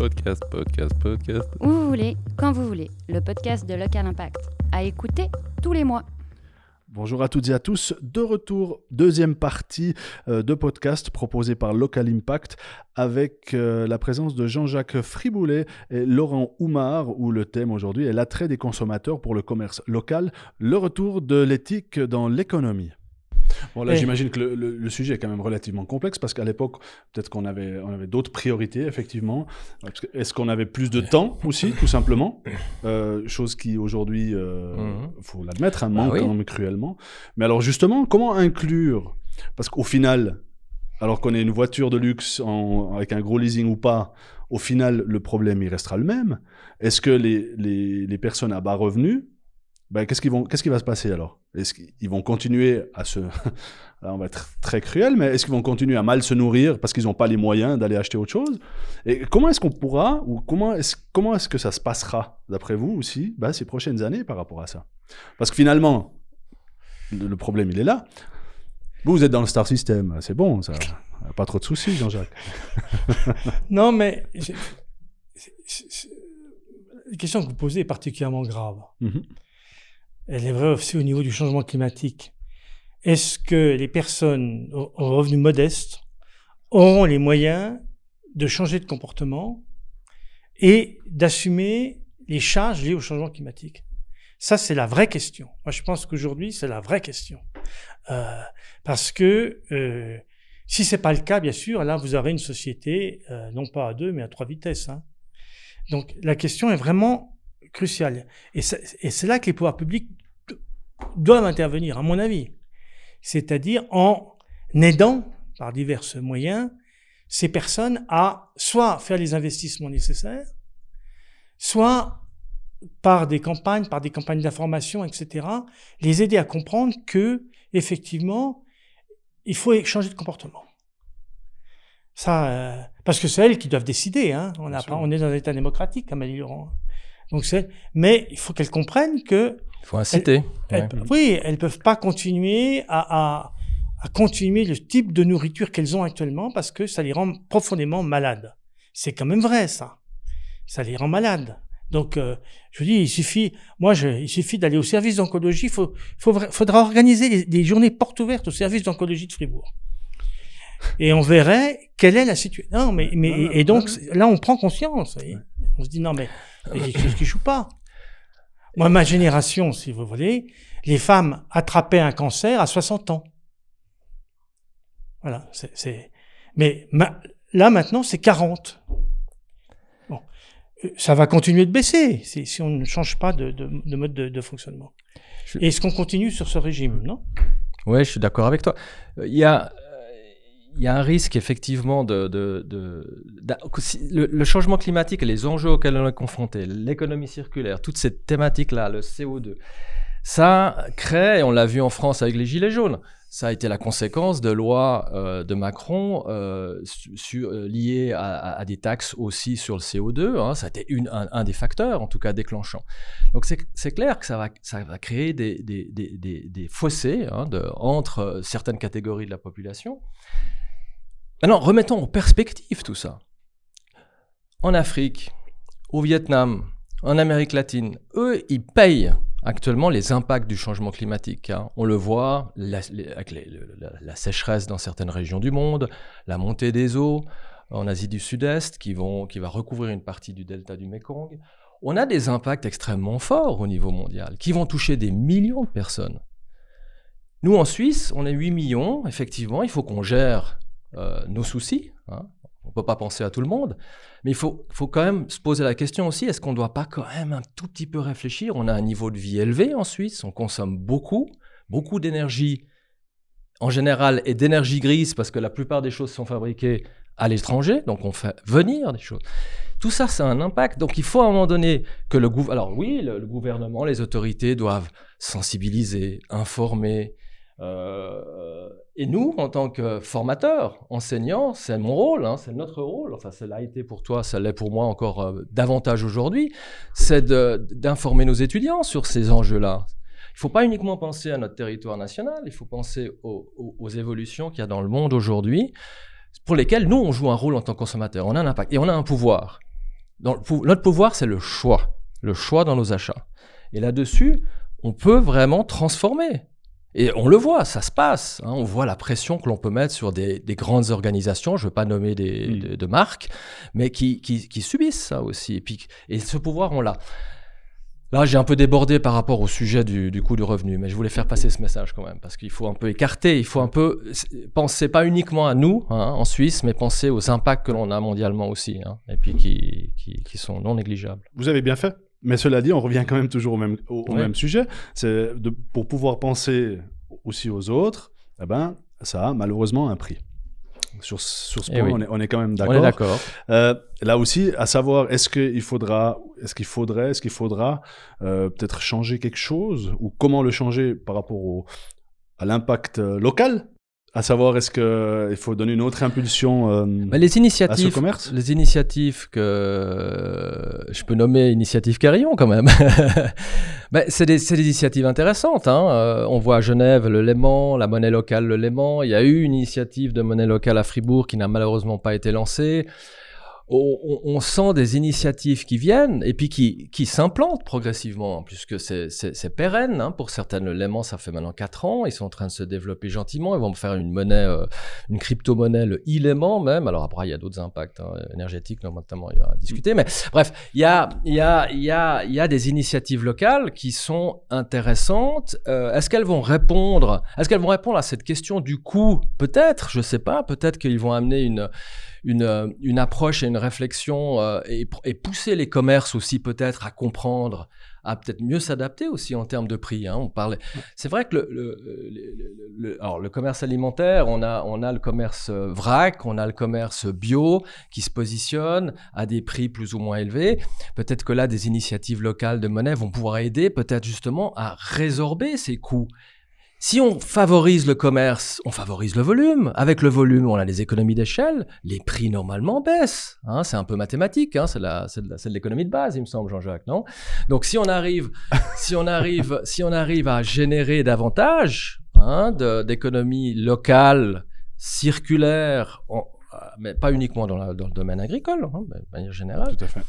Podcast, podcast, podcast. Où vous voulez, quand vous voulez. Le podcast de Local Impact. À écouter tous les mois. Bonjour à toutes et à tous, de retour, deuxième partie euh, de podcast proposé par Local Impact avec euh, la présence de Jean-Jacques Friboulet et Laurent Oumar où le thème aujourd'hui est l'attrait des consommateurs pour le commerce local, le retour de l'éthique dans l'économie. Bon, là, Et- j'imagine que le, le- le sujet est quand même relativement complexe parce qu'à l'époque, peut-être qu'on avait, on avait d'autres priorités, effectivement. Est-ce qu'on avait plus de temps aussi, tout simplement? Euh, Chose qui, aujourd'hui, il Mhm. faut l'admettre, un Bah manque oui. quand même cruellement. Mais alors, justement, comment inclure? Parce qu'au final, alors qu'on ait une voiture de luxe en- avec un gros leasing ou pas, au final, le problème, il restera le même. Est-ce que les, les, les personnes à bas revenus, ben, qu'est-ce, qu'ils vont, qu'est-ce qui va se passer alors? Est-ce qu'ils vont continuer à se... On va être très cruel, mais est-ce qu'ils vont continuer à mal se nourrir parce qu'ils n'ont pas les moyens d'aller acheter autre chose? Et comment est-ce qu'on pourra, ou comment est-ce, comment est-ce que ça se passera, d'après vous aussi, ben, ces prochaines années par rapport à ça? Parce que finalement, le, problème, il est là. Vous, vous êtes dans le star system, c'est bon, ça. Pas trop de soucis, Jean-Jacques. Non, mais la question que vous posez est particulièrement grave. Mhm. Elle est vraie aussi au niveau du changement climatique. Est-ce que les personnes aux revenus modestes auront les moyens de changer de comportement et d'assumer les charges liées au changement climatique? Ça, c'est la vraie question. Moi, je pense qu'aujourd'hui, c'est la vraie question. Euh, parce que euh, si c'est pas le cas, bien sûr, là, vous aurez une société euh, non pas à deux, mais à trois vitesses. hein. Donc, la question est vraiment cruciale. Et c'est là que les pouvoirs publics doivent intervenir, à mon avis. C'est-à-dire en aidant, par divers moyens, ces personnes à soit faire les investissements nécessaires, soit par des campagnes, par des campagnes d'information, etc., les aider à comprendre que, effectivement, il faut changer de comportement. Ça, euh, parce que c'est elles qui doivent décider. Hein. On, a on est dans un État démocratique, Amélie Laurent. Donc c'est, mais il faut qu'elles comprennent que Il faut inciter. elles- ouais. oui, elles peuvent pas continuer à, à, à continuer le type de nourriture qu'elles ont actuellement parce que ça les rend profondément malades. C'est quand même vrai, ça. Ça les rend malades. Donc, euh, je dis, il suffit, moi, je, il suffit d'aller au service d'oncologie. Il faut, faut, faudra organiser des, des journées portes ouvertes au service d'oncologie de Fribourg. Et on verrait quelle est la situation. Non, mais, mais, et donc, là, on prend conscience. On se dit, non, mais il y a quelque chose qui joue pas. Moi, ma génération, si vous voulez, les femmes attrapaient un cancer à 60 ans. Voilà, c'est, mais ma- là maintenant c'est 40. Bon, Euh, ça va continuer de baisser si, si on ne change pas de, de- de mode de, de fonctionnement. Je- Et est-ce qu'on continue sur ce régime, non? Ouais, je suis d'accord avec toi. Euh, Il y a, il y a un risque effectivement de, le, changement climatique les enjeux auxquels on est confronté, l'économie circulaire, toutes ces thématiques-là, le CO2, ça crée, et on l'a vu en France avec les Gilets jaunes, ça a été la conséquence de lois euh, de Macron euh, euh, liées à, des taxes aussi sur le CO2. hein. ça a été un, des facteurs, en tout cas déclenchants. Donc c'est clair que ça va, créer des, fossés hein, entre certaines catégories de la population. Maintenant, remettons en perspective tout ça. En Afrique, au Vietnam, en Amérique latine, eux, ils payent actuellement les impacts du changement climatique. hein. On le voit la, avec la, sécheresse dans certaines régions du monde, la montée des eaux en Asie du Sud-Est qui va recouvrir une partie du delta du Mekong. On a des impacts extrêmement forts au niveau mondial qui vont toucher des millions de personnes. Nous, en Suisse, on est 8 millions. Effectivement, il faut qu'on gère euh, nos soucis. hein. On ne peut pas penser à tout le monde. Mais il faut, faut quand même se poser la question aussi, est-ce qu'on ne doit pas quand même un tout petit peu réfléchir? On a un niveau de vie élevé en Suisse, on consomme beaucoup, beaucoup d'énergie en général et d'énergie grise parce que la plupart des choses sont fabriquées à l'étranger, donc on fait venir des choses. Tout ça, c'est un impact. Donc il faut à un moment donné que le gouvernement... Alors oui, le gouvernement, les autorités doivent sensibiliser, informer. Euh, et nous, en tant que formateurs, enseignants, c'est mon rôle, hein, c'est notre rôle. Enfin, ça l'a été pour toi, ça l'est pour moi encore euh, davantage aujourd'hui. C'est d'informer nos étudiants sur ces enjeux-là. Il ne faut pas uniquement penser à notre territoire national, il faut penser aux, évolutions qu'il y a dans le monde aujourd'hui, pour lesquelles nous, on joue un rôle en tant que consommateur. On a un impact et on a un pouvoir. notre pouvoir, c'est le choix, le choix dans nos achats. Et là-dessus, on peut vraiment transformer. Et on le voit, ça se passe. hein. On voit la pression que l'on peut mettre sur des, des grandes organisations, je ne veux pas nommer des, Mm. de, de marques, mais qui, qui, qui subissent ça aussi. Et, puis, et ce pouvoir, on l'a. Là, j'ai un peu débordé par rapport au sujet du, du coût du revenu, mais je voulais faire passer ce message quand même, parce qu'il faut un peu écarter, il faut un peu penser pas uniquement à nous hein, en Suisse, mais penser aux impacts que l'on a mondialement aussi, hein, et puis qui, qui, qui sont non négligeables. Vous avez bien fait. Mais cela dit, on revient quand même toujours au même, au, au Ouais. même sujet. C'est pour pouvoir penser aussi aux autres, eh ben, ça a malheureusement un prix. Sur, sur ce Eh point, oui. on, est, on est quand même On est d'accord. d'accord. Euh, là aussi, à savoir, est-ce qu'il faudra, est-ce qu'il faudrait, est-ce qu'il faudra euh, peut-être changer quelque chose ou comment le changer par rapport au, à l'impact euh, local? À savoir, est-ce qu'il faut donner une autre impulsion euh, les à ce commerce? les initiatives que je peux nommer initiative Carillon quand même. Ben, c'est des, des initiatives intéressantes. hein. Euh, on voit à Genève le Léman, la monnaie locale le Léman. Il y a eu une initiative de monnaie locale à Fribourg qui n'a malheureusement pas été lancée. On, sent des initiatives qui viennent et puis qui, qui s'implantent progressivement, puisque c'est pérenne. hein. Pour certaines, le ça fait maintenant 4 ans. Ils sont en train de se développer gentiment. Ils vont faire une monnaie, euh, une crypto-monnaie, le e-Léman même. Alors après, il y a d'autres impacts hein, énergétiques, notamment, il y a à discuter. Mais bref, il y a, y, a, y, a, y a des initiatives locales qui sont intéressantes. Euh, Est-ce qu'elles vont répondre Est-ce qu'elles vont répondre à cette question du coût? Peut-être, je sais pas. Peut-être qu'ils vont amener une une, euh, une approche et une réflexion euh, et, pousser les commerces aussi peut-être à comprendre, à peut-être mieux s'adapter aussi en termes de prix. hein. On parlait. C'est vrai que le, le, le- le- le- alors le commerce alimentaire, on a, on a le commerce euh, vrac, on a le commerce bio qui se positionne à des prix plus ou moins élevés. Peut-être que là, des initiatives locales de monnaie vont pouvoir aider peut-être justement à résorber ces coûts. Si on favorise le commerce, on favorise le volume. Avec le volume, on a des économies d'échelle. Les prix normalement baissent. hein. c'est un peu mathématique. hein. c'est la- c'est de l'économie de base, il me semble, Jean-Jacques, non? Donc, si on arrive, si on arrive, si on arrive à générer davantage hein, de- d'économies locales, circulaires, mais pas uniquement dans, la- dans le domaine agricole, mais de manière générale, Tout à fait.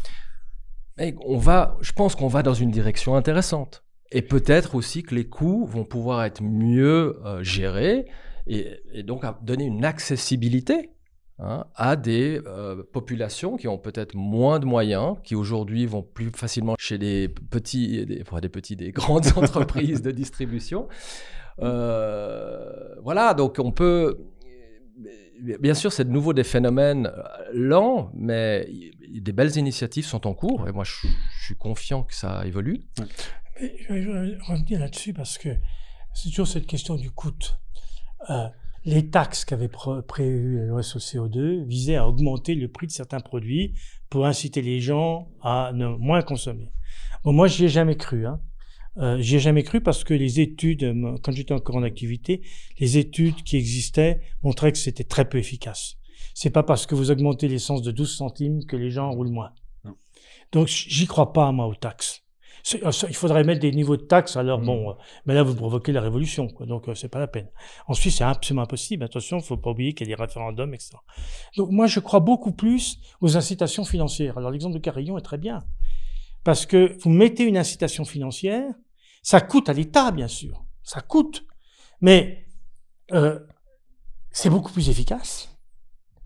et on va, je pense qu'on va dans une direction intéressante. Et peut-être aussi que les coûts vont pouvoir être mieux euh, gérés et, donc donner une accessibilité hein, à des euh, populations qui ont peut-être moins de moyens, qui aujourd'hui vont plus facilement chez des petits, des, enfin, des petits, des grandes entreprises de distribution. Euh, voilà, donc on peut. Bien sûr, c'est de nouveau des phénomènes lents, mais des belles initiatives sont en cours et moi je suis confiant que ça évolue. Mais je vais- revenir là-dessus parce que c'est toujours cette question du coût. Euh, les taxes qu'avait pro- prévu la loi sur le CO2 visaient à augmenter le prix de certains produits pour inciter les gens à ne moins consommer. Bon, moi, j'y ai jamais cru. Hein. Euh, j'y ai jamais cru parce que les études, euh, quand j'étais encore en activité, les études qui existaient montraient que c'était très peu efficace. C'est pas parce que vous augmentez l'essence de 12 centimes que les gens roulent moins. Non. Donc, j'y crois pas, moi, aux taxes. Euh, Il faudrait mettre des niveaux de taxes, alors Mm. bon, euh, mais là, vous provoquez la révolution, quoi, donc euh, c'est pas la peine. En Suisse, c'est absolument impossible. Attention, il faut pas oublier qu'il y a des référendums, etc. Donc, moi, je crois beaucoup plus aux incitations financières. Alors, l'exemple de Carillon est très bien. Parce que vous mettez une incitation financière, ça coûte à l'État, bien sûr. Ça coûte. Mais euh, c'est beaucoup plus efficace.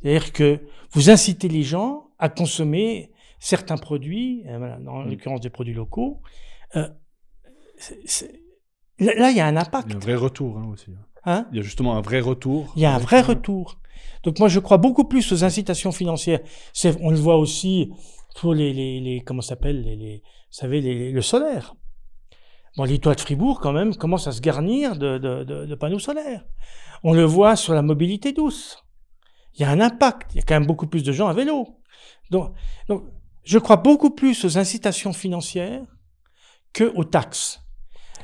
C'est-à-dire que vous incitez les gens à consommer certains produits, euh, en Mm. l'occurrence des produits locaux. Euh, Là, là, il y a un Il y a impact. un vrai retour hein, aussi. Hein Il y a justement un vrai retour. il y a un vrai retour. Donc moi, je crois beaucoup plus aux incitations financières. On le voit aussi pour les, les, les comment ça s'appelle, les, les, vous savez, les, le solaire. Bon, les toits de Fribourg, quand même, commencent à se garnir de, de, de, de panneaux solaires. On le voit sur la mobilité douce. Il y a un impact. Il y a quand même beaucoup plus de gens à vélo. Donc, donc je crois beaucoup plus aux incitations financières que aux taxes.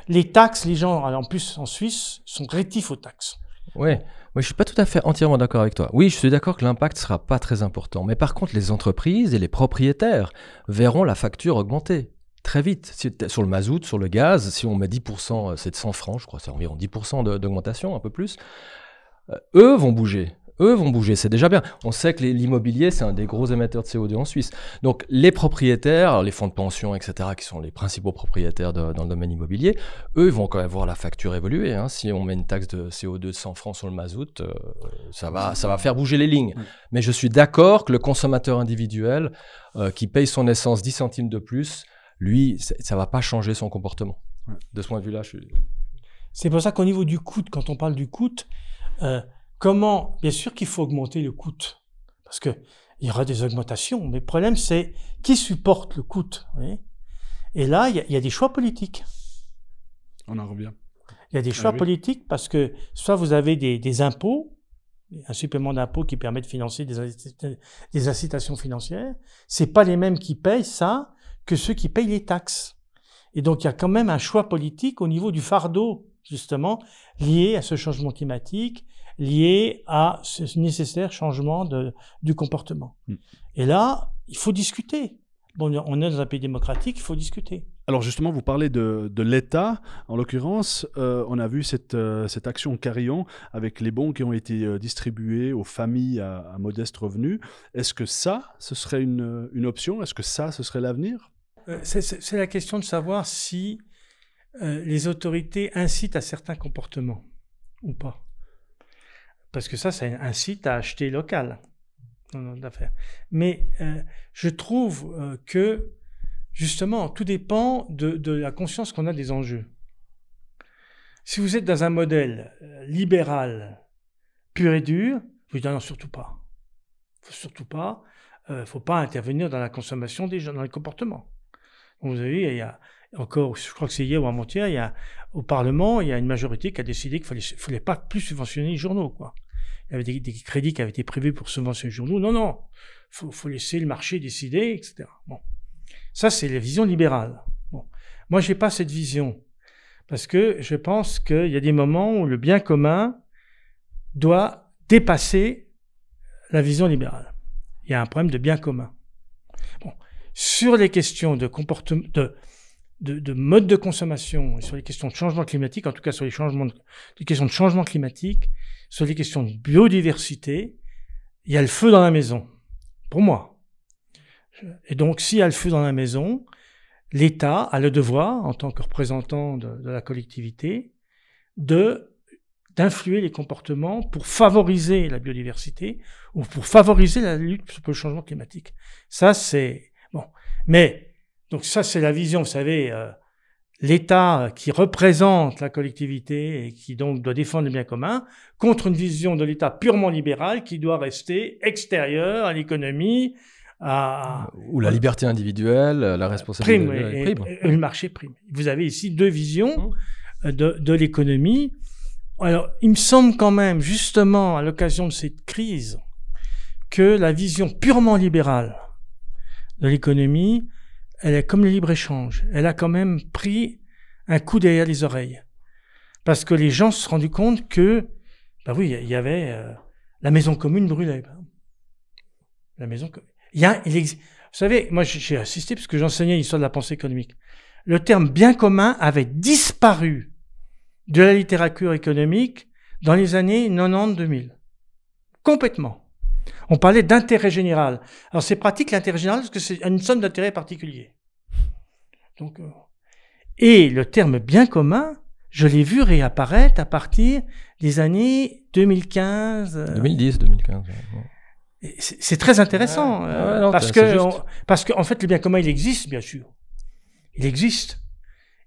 Les taxes, les gens, en plus en Suisse, sont rétifs aux taxes. Oui, je suis pas tout à fait entièrement d'accord avec toi. Oui, je suis d'accord que l'impact sera pas très important, mais par contre, les entreprises et les propriétaires verront la facture augmenter très vite. Sur le mazout, sur le gaz, si on met 10%, euh, c'est de 100 francs, je crois, c'est environ 10% de- d'augmentation, un peu plus. Euh, eux vont bouger. Eux vont bouger, c'est déjà bien. On sait que l'immobilier, c'est un des gros émetteurs de CO2 en Suisse. Donc les propriétaires, les fonds de pension, etc., qui sont les principaux propriétaires de- dans le domaine immobilier, eux vont quand même voir la facture évoluer. hein. Si on met une taxe de CO2 de 100 francs sur le mazout, euh, ça, va, ça va faire bouger les lignes. Mais je suis d'accord que le consommateur individuel euh, qui paye son essence 10 centimes de plus, lui, ça va pas changer son comportement. De ce point de vue-là, je suis... C'est pour ça qu'au niveau du coût, quand on parle du coût, euh, comment, bien sûr qu'il faut augmenter le coût, parce que il y aura des augmentations, mais le problème c'est qui supporte le coût. Et là, il y, a- il y a des choix politiques. On en revient. Il y a des Ah choix oui. politiques parce que soit vous avez des, des impôts, un supplément d'impôts qui permet de financer des, des incitations financières, c'est pas les mêmes qui payent ça que ceux qui payent les taxes. Et donc il y a quand même un choix politique au niveau du fardeau justement lié à ce changement climatique, lié à ce nécessaire changement de, du comportement. Mm. Et là, il faut discuter. Bon, on est dans un pays démocratique, il faut discuter. Alors justement, vous parlez de, de l'État. En l'occurrence, euh, on a vu cette, euh, cette action Carillon avec les bons qui ont été euh, distribués aux familles à, à modeste revenu. Est-ce que ça, ce serait une, une option? Est-ce que ça, ce serait l'avenir? C'est la question de savoir si les autorités incitent à certains comportements ou pas. Parce que ça, ça incite à acheter local dans notre affaire. Mais euh, je trouve euh, que, justement, tout dépend de, la conscience qu'on a des enjeux. Si vous êtes dans un modèle euh, libéral, pur et dur, vous dites ah non, surtout pas. Surtout pas. Il faut pas intervenir dans la consommation des gens, dans les comportements. Vous avez il y a encore, je crois que c'est hier ou avant-hier, il y a, au Parlement, il y a une majorité qui a décidé qu'il fallait, fallait pas plus subventionner les journaux, quoi. Il y avait des, crédits qui avaient été prévus pour subventionner les journaux. Non, non. Faut, faut laisser le marché décider, etc. Bon. Ça, c'est la vision libérale. Bon. Moi, j'ai pas cette vision. Parce que je pense qu'il y a des moments où le bien commun doit dépasser la vision libérale. Il y a un problème de bien commun. Sur les questions de comportement, de, de mode de consommation, et sur les questions de changement climatique, en tout cas sur les changements, les questions de changement climatique, sur les questions de biodiversité, il y a le feu dans la maison. Pour moi. Et donc, s'il y a le feu dans la maison, l'État a le devoir, en tant que représentant de, de la collectivité, de d'influer les comportements pour favoriser la biodiversité ou pour favoriser la lutte contre le changement climatique. Ça, c'est bon. Mais donc ça, c'est la vision, vous savez, euh, l'État qui représente la collectivité et qui donc doit défendre le bien commun contre une vision de l'État purement libérale qui doit rester extérieure à l'économie, à Ou la liberté individuelle, la responsabilité prime, de et, prime. et le marché prime. Vous avez ici deux visions Mmh. euh, de, de l'économie. Alors, il me semble quand même, justement, à l'occasion de cette crise, que la vision purement libérale de l'économie, elle est comme le libre-échange. Elle a quand même pris un coup derrière les oreilles. Parce que les gens se sont rendus compte que, bah oui, il y avait euh, la maison commune brûlait. La maison commune. Il y a, il exi- Vous savez, moi j'ai assisté parce que j'enseignais l'histoire de la pensée économique. Le terme bien commun avait disparu de la littérature économique dans les années 90-2000. Complètement. On parlait d'intérêt général. Alors c'est pratique l'intérêt général parce que c'est une somme d'intérêt particulier. Donc, euh, et le terme bien commun, je l'ai vu réapparaître à partir des années 2015. euh, 2010, 2015. ouais. et C'est c'est très intéressant Ouais, euh, ouais, non, parce que on- parce qu'en fait le bien commun il existe bien sûr, il existe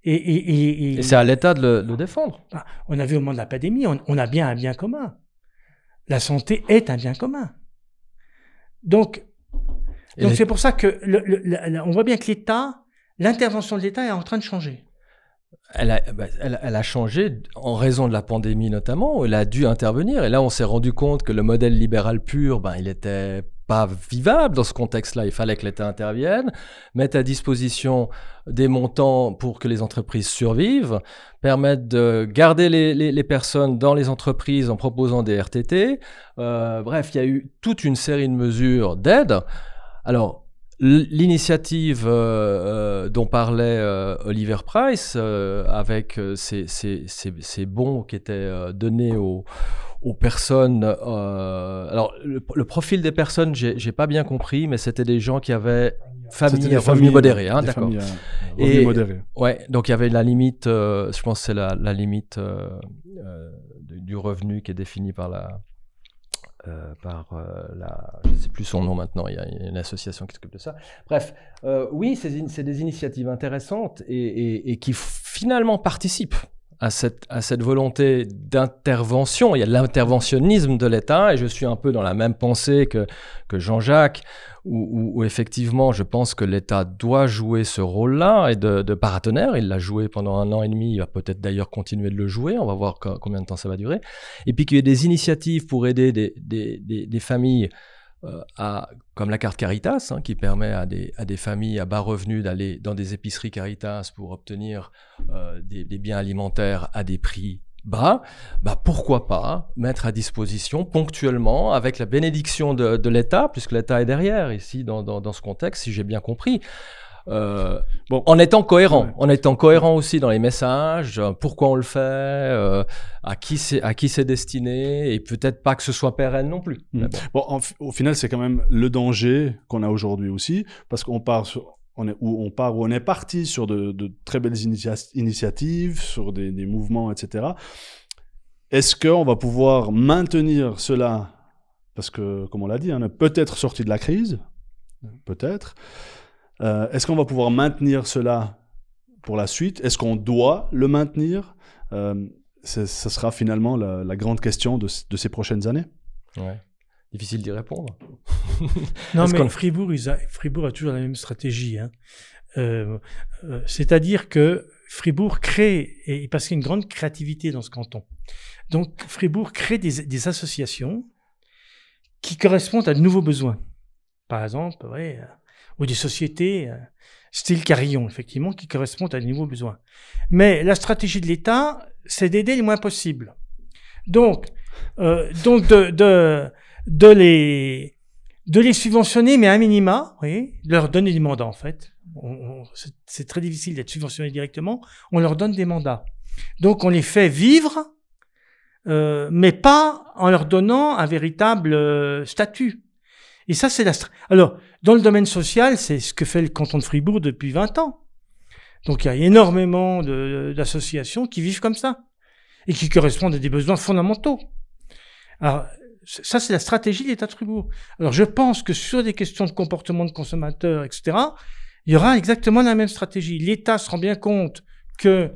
et, et, et- et- Et c'est à l'État de le, de le défendre. bah, on a vu au moment de la pandémie, on, on a bien un bien commun. La santé est un bien commun. Donc donc les- c'est pour ça que le- le- on voit bien que l'État, l'intervention de l'État est en train de changer. Elle a, bah, elle, elle a changé en raison de la pandémie notamment, elle a dû intervenir. Et là, on s'est rendu compte que le modèle libéral pur, ben, il était pas vivable dans ce contexte-là. Il fallait que l'État intervienne, mette à disposition des montants pour que les entreprises survivent, permettre de garder les, personnes dans les entreprises en proposant des RTT. Euh, bref, il y a eu toute une série de mesures d'aide. Alors, L'initiative euh, euh, dont parlait Oliver Price, avec ces, bons qui étaient donnés aux, aux personnes. euh, alors, le, le profil des personnes, j'ai pas bien compris, mais c'était des gens qui avaient famille des revenus modérés, hein, d'accord. revenus Et- modérés. Ouais, donc il y avait la limite, euh, je pense que c'est la, la limite euh, euh, du revenu qui est définie par la. euh, par euh, la. Je ne sais plus son nom maintenant, il y a une association qui s'occupe de ça. Bref, euh, oui, c'est des initiatives intéressantes et, et- et qui finalement participent à cette, volonté d'intervention. Il y a l'interventionnisme de l'État et je suis un peu dans la même pensée que, que Jean-Jacques, où, effectivement je pense que l'État doit jouer ce rôle-là et de, de. Il l'a joué pendant un an et demi, il va peut-être d'ailleurs continuer de le jouer, on va voir co- combien de temps ça va durer. Et puis qu'il y ait des initiatives pour aider des, familles à, comme la carte Caritas, hein, qui permet à des, familles à bas revenus d'aller dans des épiceries Caritas pour obtenir euh, des, biens alimentaires à des prix bas, bah pourquoi pas mettre à disposition ponctuellement, avec la bénédiction de, l'État, puisque l'État est derrière ici dans ce contexte, si j'ai bien compris. Euh, Bon. en étant cohérent, Ouais. en étant cohérent aussi dans les messages, euh, pourquoi on le fait, euh, à qui c'est à qui c'est destiné, et peut-être pas que ce soit pérenne non plus. Mm. Mais bon. En au final, c'est quand même le danger qu'on a aujourd'hui aussi, parce qu'on part sur, on est, où on part, où on est parti sur de, de très belles initia- initiatives, sur des, des mouvements, etc. Est-ce qu'on va pouvoir maintenir cela? Parce que, comme on l'a dit, on est peut-être sorti de la crise, peut-être. Euh, Est-ce qu'on va pouvoir maintenir cela pour la suite? Est-ce qu'on doit le maintenir? Euh, Ce sera finalement la, la grande question de, de ces prochaines années. Ouais. Difficile d'y répondre. Non, mais Fribourg, ils a- Fribourg a toujours la même stratégie. hein. Euh, euh, C'est-à-dire que Fribourg crée, et parce qu'il y a une grande créativité dans ce canton. Donc, Fribourg crée des, des associations qui correspondent à de nouveaux besoins. Par exemple, ouais, ou des sociétés euh, style Carillon, effectivement, qui correspondent à de nouveaux besoins. Mais la stratégie de l'État, c'est d'aider le moins possible. Donc, euh, donc de, de, de les de les subventionner, mais à minima, vous voyez, leur donner des mandats en fait. C'est très difficile d'être subventionné directement. On leur donne des mandats. Donc on les fait vivre, euh, mais pas en leur donnant un véritable euh, statut. Et ça, c'est la. Alors, dans le domaine social, c'est ce que fait le canton de Fribourg depuis 20 ans. Donc il y a énormément d'associations qui vivent comme ça et qui correspondent à des besoins fondamentaux. Alors, ça, c'est la stratégie de l'État de Fribourg. Alors, je pense que sur des questions de comportement de consommateurs, etc., il y aura exactement la même stratégie. L'État se rend bien compte que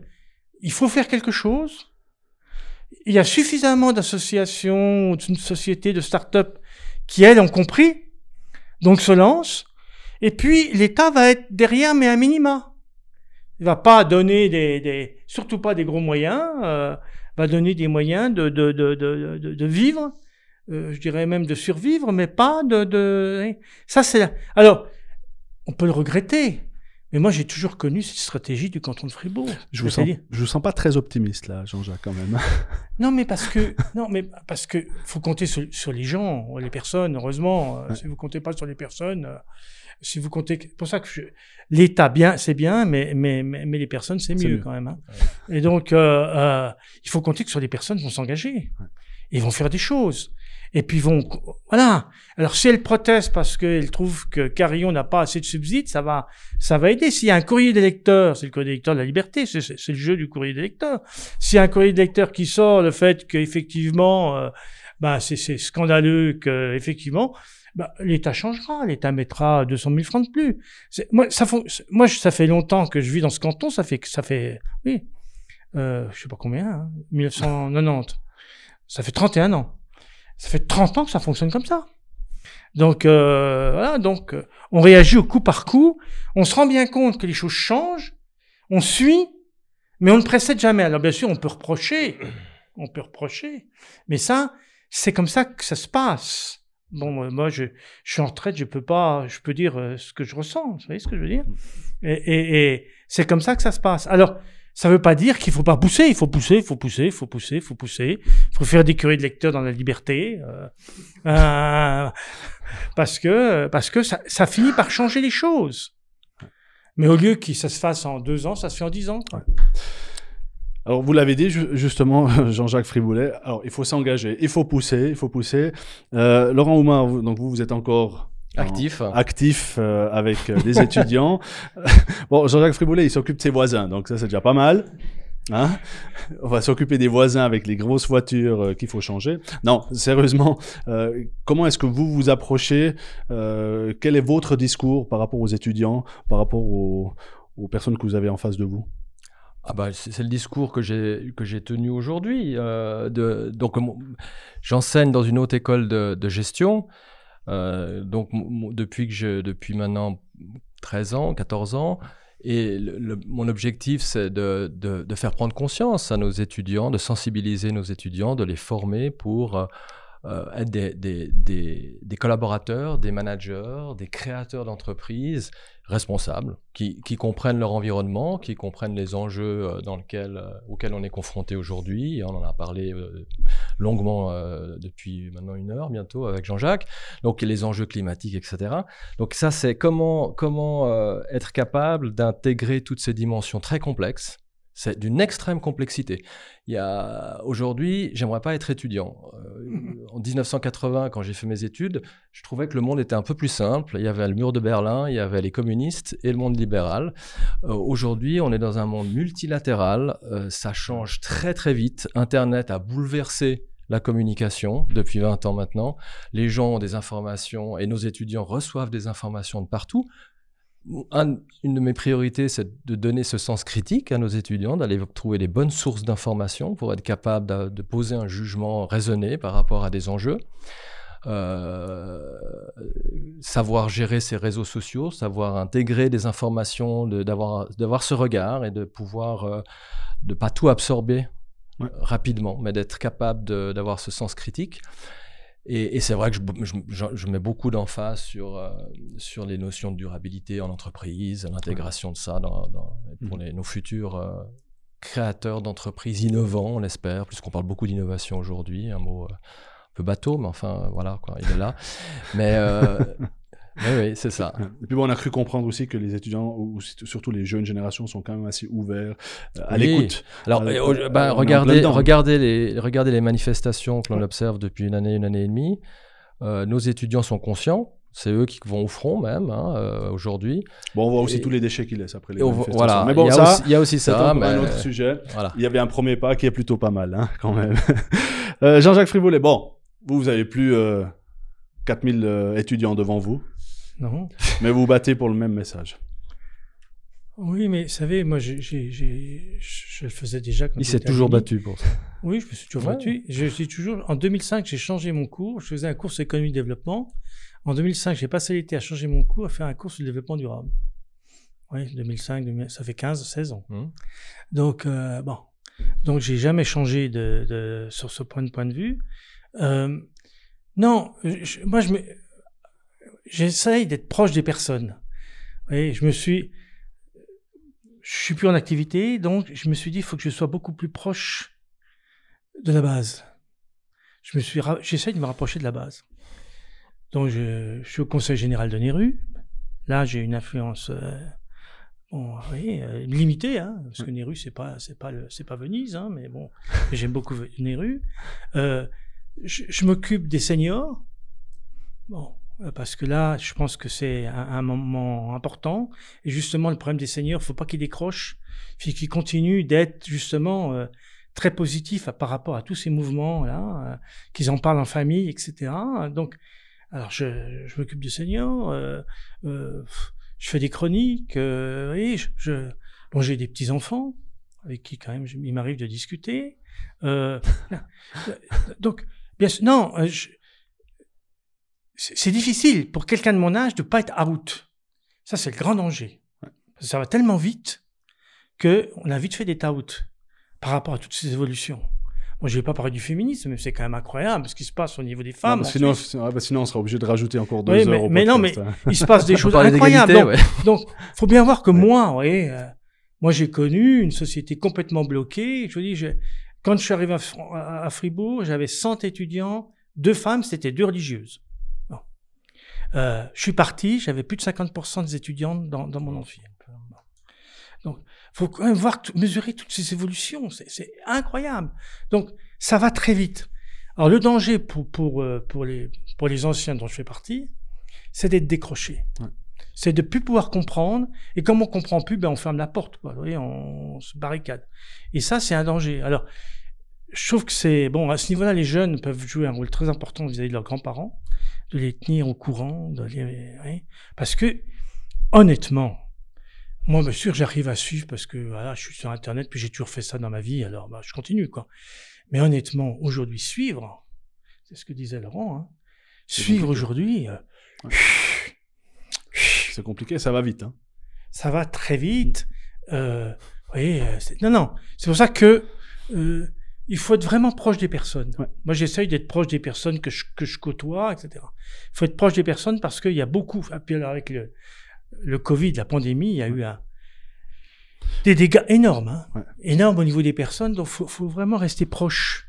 il faut faire quelque chose. Il y a suffisamment d'associations, ou de sociétés, de start-up qui, elles, ont compris, donc se lancent. Et puis, l'État va être derrière, mais à minima. Il va pas donner des, surtout pas des gros moyens, euh, va donner des moyens de, de, de, de, vivre, euh, je dirais même de survivre, mais pas de... de... hein. Ça, c'est... Alors, on peut le regretter, mais moi, j'ai toujours connu cette stratégie du canton de Fribourg. Je vous, sens, je vous sens pas très optimiste là, Jean-Jacques, quand même. Non, mais parce que... non, mais parce que faut compter sur, sur les gens, les personnes, heureusement. Euh, Ouais. Si vous comptez pas sur les personnes... euh, si vous comptez, pour ça que je- l'État bien, c'est bien, mais mais mais, mais les personnes c'est mieux, mieux. quand même. hein. Et donc euh, euh, il faut compter que sur les personnes vont s'engager, ils vont faire des choses, et puis vont voilà. Alors si elles protestent parce qu'elles trouvent que Carillon n'a pas assez de subsides, ça va ça va aider. S'il y a un courrier des lecteurs, c'est le courrier des lecteurs de la liberté, c'est le jeu du courrier des lecteurs. S'il y a un courrier des lecteurs qui sort le fait qu'effectivement euh, bah, c'est scandaleux que effectivement bah, l'État changera, l'État mettra 200 000 francs de plus. Moi, ça, fait longtemps que je vis dans ce canton, ça fait, ça fait, oui, euh, je sais pas combien, hein, 1990. Ça fait 31 ans. Ça fait 30 ans que ça fonctionne comme ça. Donc, euh, voilà, donc, euh, on réagit au coup par coup, on se rend bien compte que les choses changent, on suit, mais on ne précède jamais. Alors, bien sûr, on peut reprocher, on peut reprocher, mais ça, c'est comme ça que ça se passe. Bon, euh, moi, je, je suis en retraite, je peux pas, je peux dire euh, ce que je ressens, vous voyez ce que je veux dire? Et, et, et c'est comme ça que ça se passe. Alors, ça veut pas dire qu'il faut pas pousser, il faut pousser, il faut pousser, il faut pousser, il faut pousser, il faut faire des curés de lecteurs dans la liberté, euh, euh, parce que parce que ça, finit par changer les choses. Mais au lieu que ça se fasse en deux ans, ça se fait en dix ans. Alors, vous l'avez dit ju- justement, Jean-Jacques Friboulet. Alors, il faut s'engager, il faut pousser, il faut pousser. Euh, Laurent Oumar, donc vous, vous êtes encore en- Actif. actif euh, avec euh, des étudiants. bon, Jean-Jacques Friboulet, il s'occupe de ses voisins, donc ça, c'est déjà pas mal. Hein On va s'occuper des voisins avec les grosses voitures euh, qu'il faut changer. Non, sérieusement, euh, comment est-ce que vous vous approchez euh, Quel est votre discours par rapport aux étudiants, par rapport aux, aux personnes que vous avez en face de vous? Ah bah, c'est le discours que j'ai que j'ai tenu aujourd'hui. euh, donc j'enseigne dans une haute école de, de gestion. Euh, donc depuis que je depuis maintenant 13 ans, 14 ans. Et mon objectif, c'est de, de- faire prendre conscience à nos étudiants, de sensibiliser nos étudiants, de les former pour euh, euh, être des- des- des collaborateurs, des managers, des créateurs d'entreprises responsables, qui, qui comprennent leur environnement, qui comprennent les enjeux euh, dans lesquels, euh, auxquels on est confronté aujourd'hui. On en a parlé euh, longuement depuis maintenant une heure bientôt avec Jean-Jacques. Donc les enjeux climatiques, etc. Donc ça, c'est comment, comment être capable d'intégrer toutes ces dimensions très complexes. C'est d'une extrême complexité. Il y a aujourd'hui, j'aimerais pas être étudiant. Euh, en 1980, quand j'ai fait mes études, je trouvais que le monde était un peu plus simple. Il y avait le mur de Berlin, il y avait les communistes et le monde libéral. Euh, aujourd'hui, on est dans un monde multilatéral. Euh, ça change très très vite. Internet a bouleversé la communication depuis 20 ans maintenant. Les gens ont des informations et nos étudiants reçoivent des informations de partout. Un- une de mes priorités, c'est de donner ce sens critique à nos étudiants, d'aller trouver les bonnes sources d'informations pour être capable de, de poser un jugement raisonné par rapport à des enjeux. Euh, savoir gérer ses réseaux sociaux, savoir intégrer des informations, d'avoir ce regard et de pouvoir euh, de pas tout absorber Ouais. euh, rapidement, mais d'être capable d'avoir ce sens critique. Et, et c'est vrai que je, je- je- je mets beaucoup d'emphase sur, euh, sur les notions de durabilité en entreprise, l'intégration de ça dans, dans- pour Mhm. les- nos futurs euh, créateurs d'entreprises innovants, on l'espère, puisqu'on parle beaucoup d'innovation aujourd'hui, un mot euh, un peu bateau, mais enfin, voilà, quoi, il est là. mais oui, oui, c'est ça. Et puis bon, on a cru comprendre aussi que les étudiants, ou surtout les jeunes générations, sont quand même assez ouverts euh, à Oui. l'écoute. Alors, Euh, bah, regardez, regardez, les, regardez les manifestations que l'on Ouais. observe depuis une année, une année et demie. Euh, nos étudiants sont conscients. C'est eux qui vont au front même hein, aujourd'hui. Bon, on voit aussi Et- tous les déchets qu'ils laissent après les manifestations. Voilà. Mais bon, il y a ça, aussi, il y a aussi ça. mais un autre sujet. voilà. Il y avait un premier pas qui est plutôt pas mal, hein, quand même. Jean-Jacques Friboulet, bon, vous, vous avez plus euh, 4000 euh, étudiants devant vous, Non. mais vous vous battez pour le même message. Oui, mais vous savez, moi, j'ai, j'ai- j'ai- je le faisais déjà quand Il s'est toujours battu pour ça. Oui, je me suis toujours Ouais. battu. Je suis toujours. En 2005, j'ai changé mon cours. Je faisais un cours sur l'économie de développement. En 2005, j'ai passé l'été à changer mon cours, à faire un cours sur le développement durable. Oui, 2005, 2000, ça fait 15, 16 ans. Hmm. Donc, euh, bon. Donc, j'ai jamais changé de, de- sur ce point de, point de vue. Euh, non, je- moi, je me, j'essaye d'être proche des personnes. Je me suis, plus en activité, donc je me suis dit, il faut que je sois beaucoup plus proche de la base. J'essaye de me rapprocher de la base. Donc, je, suis au conseil général de Néru. Là, j'ai une influence, euh, euh, limitée, hein, parce que Néru, c'est pas, pas Venise, hein, mais bon, j'aime beaucoup Néru. Euh, je, je m'occupe des seniors. Bon, parce que là, je pense que c'est un, moment important. Et justement, le problème des seniors, faut pas qu'ils décrochent, faut qu'ils continuent d'être justement euh, très positifs à- par rapport à tous ces mouvements là, euh, qu'ils en parlent en famille, etc. Donc, alors je, je m'occupe des seniors, euh, euh, je fais des chroniques, euh, et je, je- bon, j'ai des petits enfants avec qui quand même il m'arrive de discuter. Euh, donc, bien sûr, non, euh, je- c'est difficile pour quelqu'un de mon âge de pas être out. Ça, c'est le grand danger. Ça va tellement vite que on a vite fait d'être out par rapport à toutes ces évolutions. Bon, je vais pas parler du féminisme, mais c'est quand même incroyable ce qui se passe au niveau des femmes. mais en sinon, ah bah sinon, on sera obligé de rajouter encore deux Oui, heures mais- au mais non, podcast, hein. il se passe des choses incroyables. Donc, ouais. donc, faut bien voir que Ouais. moi, voyez, euh, moi j'ai connu une société complètement bloquée. Je vous dis, je- quand je suis arrivé à- à Fribourg, j'avais 100 étudiants, deux femmes, c'était deux religieuses. Euh, je suis parti, j'avais plus de 50% des étudiants dans, dans mon amphi. Donc, faut quand même voir, mesurer toutes ces évolutions. C'est incroyable. Donc, ça va très vite. Alors, le danger pour, pour, euh, pour, les, pour les anciens dont je fais partie, c'est d'être décroché. C'est de plus pouvoir comprendre. Et comme on comprend plus, ben on ferme la porte. Quoi. Vous voyez, on, se barricade. Et ça, c'est un danger. Alors, je trouve que c'est bon à ce niveau-là, les jeunes peuvent jouer un rôle très important vis-à-vis de leurs grands-parents, de les tenir au courant, de les, parce que honnêtement, moi, bien sûr, j'arrive à suivre parce que voilà, je suis sur Internet, puis j'ai toujours fait ça dans ma vie, alors bah, je continue quoi. Mais honnêtement, aujourd'hui, suivre, c'est ce que disait Laurent, hein, suivre aujourd'hui. Euh, c'est compliqué, ça va vite. Hein. Ça va très vite. Euh, oui, euh, non, non. C'est pour ça que euh, il faut être vraiment proche des personnes. Moi, j'essaye d'être proche des personnes que je, que je côtoie, etc. Il faut être proche des personnes parce qu'il y a beaucoup, puis avec le, le Covid, la pandémie, il y a eu un, des dégâts énormes, hein, énormes au niveau des personnes. Donc, faut, faut vraiment rester proche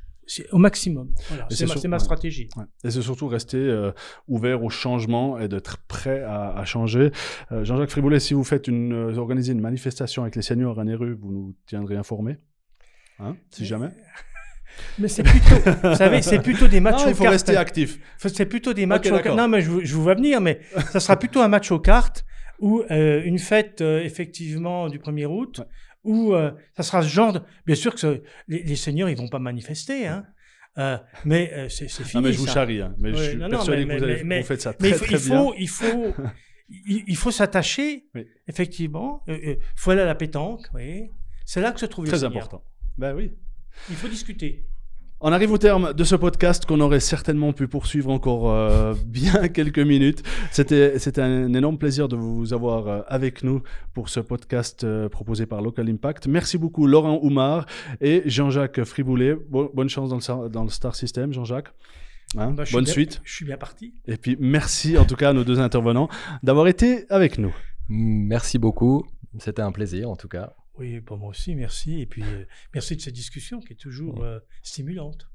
au maximum. Voilà, c'est ma, stratégie. Et c'est surtout rester euh, ouvert au changement et d'être prêt à, à changer. Euh, Jean-Jacques Friboulet, si vous faites une, euh, organisez une manifestation avec les seniors à Néru, vous nous tiendrez informés, hein, si jamais. Mais c'est plutôt, vous savez, c'est plutôt des matchs non, il faut rester actif. C'est plutôt des matchs aux cartes. Non, mais je, je, vous vois venir, mais ça sera plutôt un match aux cartes ou euh, une fête euh, effectivement du 1er août, où euh, ça sera ce genre de... Bien sûr que les, les, seigneurs, ils vont pas manifester, hein. mais c'est fini. Non, mais je vous charrie, hein. mais je suis persuadé que vous, faites ça très, mais il faut, très il faut, Il faut, il, faut s'attacher, effectivement. Il faut aller à la pétanque, oui. C'est là que se trouve Très important. Ben oui. Il faut discuter. On arrive au terme de ce podcast qu'on aurait certainement pu poursuivre encore euh, bien quelques minutes. C'était, c'était un énorme plaisir de vous avoir euh, avec nous pour ce podcast euh, proposé par Local Impact. Merci beaucoup Laurent Oumar et Jean-Jacques Friboulet. bonne chance dans le, dans le Star System, Jean-Jacques. Hein, bah, bonne suite. je suis bien parti. Et puis merci en tout cas à nos deux intervenants d'avoir été avec nous. Merci beaucoup. C'était un plaisir en tout cas. Oui, pour moi aussi, merci. Et puis, euh, merci de cette discussion qui est toujours euh, stimulante.